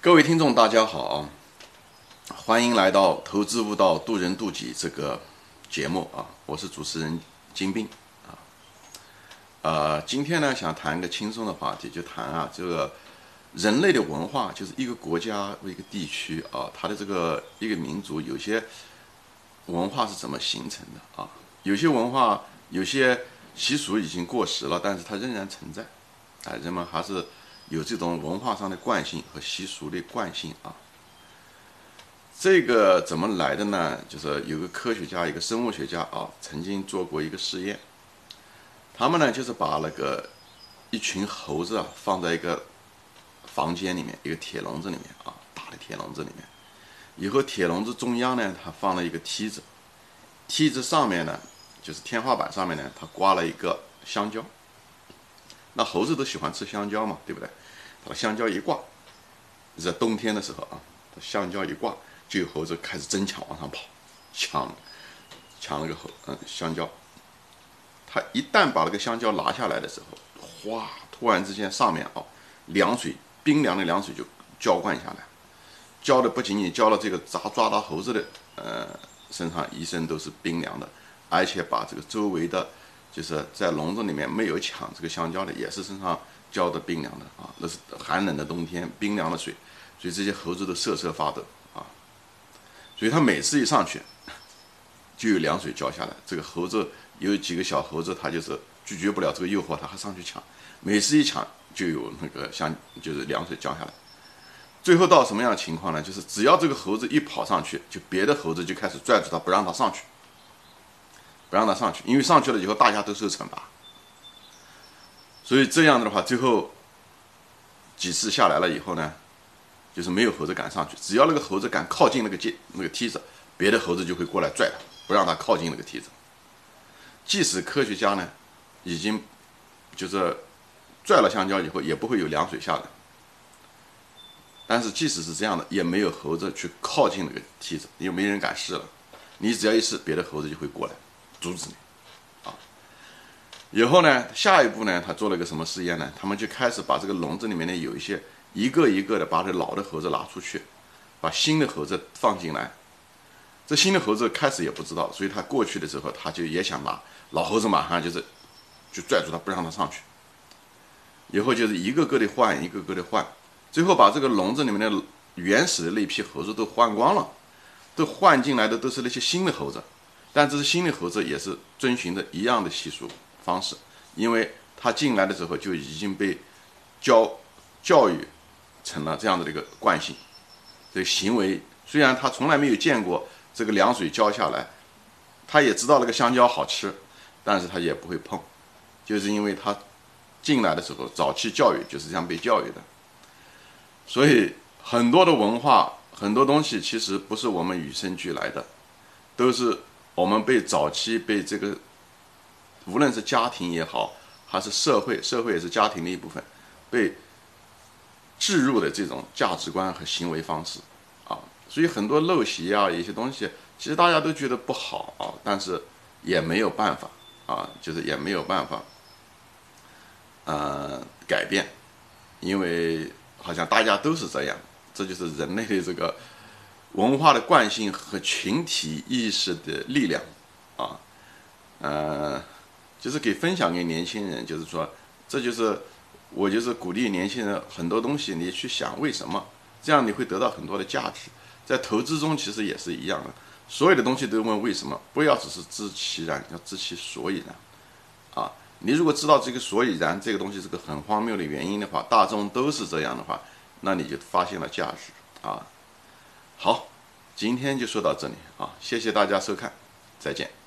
各位听众，大家好！欢迎来到《投资悟道，渡人渡己》这个节目啊！我是主持人金兵啊。呃，今天呢，想谈一个轻松的话题，就谈啊，这个人类的文化，就是一个国家或一个地区啊，它的这个一个民族，有些文化是怎么形成的啊？有些文化，有些习俗已经过时了，但是它仍然存在，哎，人们还是。有这种文化上的惯性和习俗的惯性啊，这个怎么来的呢？就是有个科学家，一个生物学家啊，曾经做过一个试验。他们呢，就是把那个一群猴子啊放在一个房间里面，一个铁笼子里面啊，大的铁笼子里面。以后铁笼子中央呢，他放了一个梯子，梯子上面呢，就是天花板上面呢，他挂了一个香蕉。那猴子都喜欢吃香蕉嘛，对不对？把香蕉一挂，在冬天的时候啊，香蕉一挂，就有猴子开始争抢往上跑，抢，抢那个猴嗯香蕉。他一旦把那个香蕉拿下来的时候，哗，突然之间上面啊，凉水，冰凉的凉水就浇灌下来，浇的不仅仅浇了这个抓抓到猴子的呃身上一身都是冰凉的，而且把这个周围的。就是在笼子里面没有抢这个香蕉的，也是身上浇的冰凉的啊，那是寒冷的冬天冰凉的水，所以这些猴子都瑟瑟发抖啊。所以他每次一上去，就有凉水浇下来。这个猴子有几个小猴子，他就是拒绝不了这个诱惑，他还上去抢。每次一抢，就有那个香，就是凉水浇下来。最后到什么样的情况呢？就是只要这个猴子一跑上去，就别的猴子就开始拽住他，不让他上去。不让他上去，因为上去了以后大家都受惩罚，所以这样的话，最后几次下来了以后呢，就是没有猴子敢上去。只要那个猴子敢靠近那个阶那个梯子，别的猴子就会过来拽他，不让他靠近那个梯子。即使科学家呢已经就是拽了香蕉以后，也不会有凉水下来。但是即使是这样的，也没有猴子去靠近那个梯子，因为没人敢试了。你只要一试，别的猴子就会过来。阻止你，啊！以后呢，下一步呢，他做了个什么实验呢？他们就开始把这个笼子里面呢，有一些一个一个的把这老的猴子拿出去，把新的猴子放进来。这新的猴子开始也不知道，所以他过去的时候，他就也想拿老猴子，马上就是就拽住他，不让他上去。以后就是一个个的换，一个个的换，最后把这个笼子里面的原始的那批猴子都换光了，都换进来的都是那些新的猴子。但这是新的猴子，也是遵循的一样的习俗方式，因为他进来的时候就已经被教教育成了这样的一个惯性，这行为虽然他从来没有见过这个凉水浇下来，他也知道那个香蕉好吃，但是他也不会碰，就是因为他进来的时候早期教育就是这样被教育的，所以很多的文化很多东西其实不是我们与生俱来的，都是。我们被早期被这个，无论是家庭也好，还是社会，社会也是家庭的一部分，被置入的这种价值观和行为方式，啊，所以很多陋习啊，一些东西，其实大家都觉得不好啊，但是也没有办法啊，就是也没有办法，呃，改变，因为好像大家都是这样，这就是人类的这个。文化的惯性和群体意识的力量，啊，呃，就是给分享给年轻人，就是说，这就是我就是鼓励年轻人很多东西你去想为什么，这样你会得到很多的价值。在投资中其实也是一样的，所有的东西都问为什么，不要只是知其然，要知其所以然。啊，你如果知道这个所以然这个东西是个很荒谬的原因的话，大众都是这样的话，那你就发现了价值啊。好，今天就说到这里啊！谢谢大家收看，再见。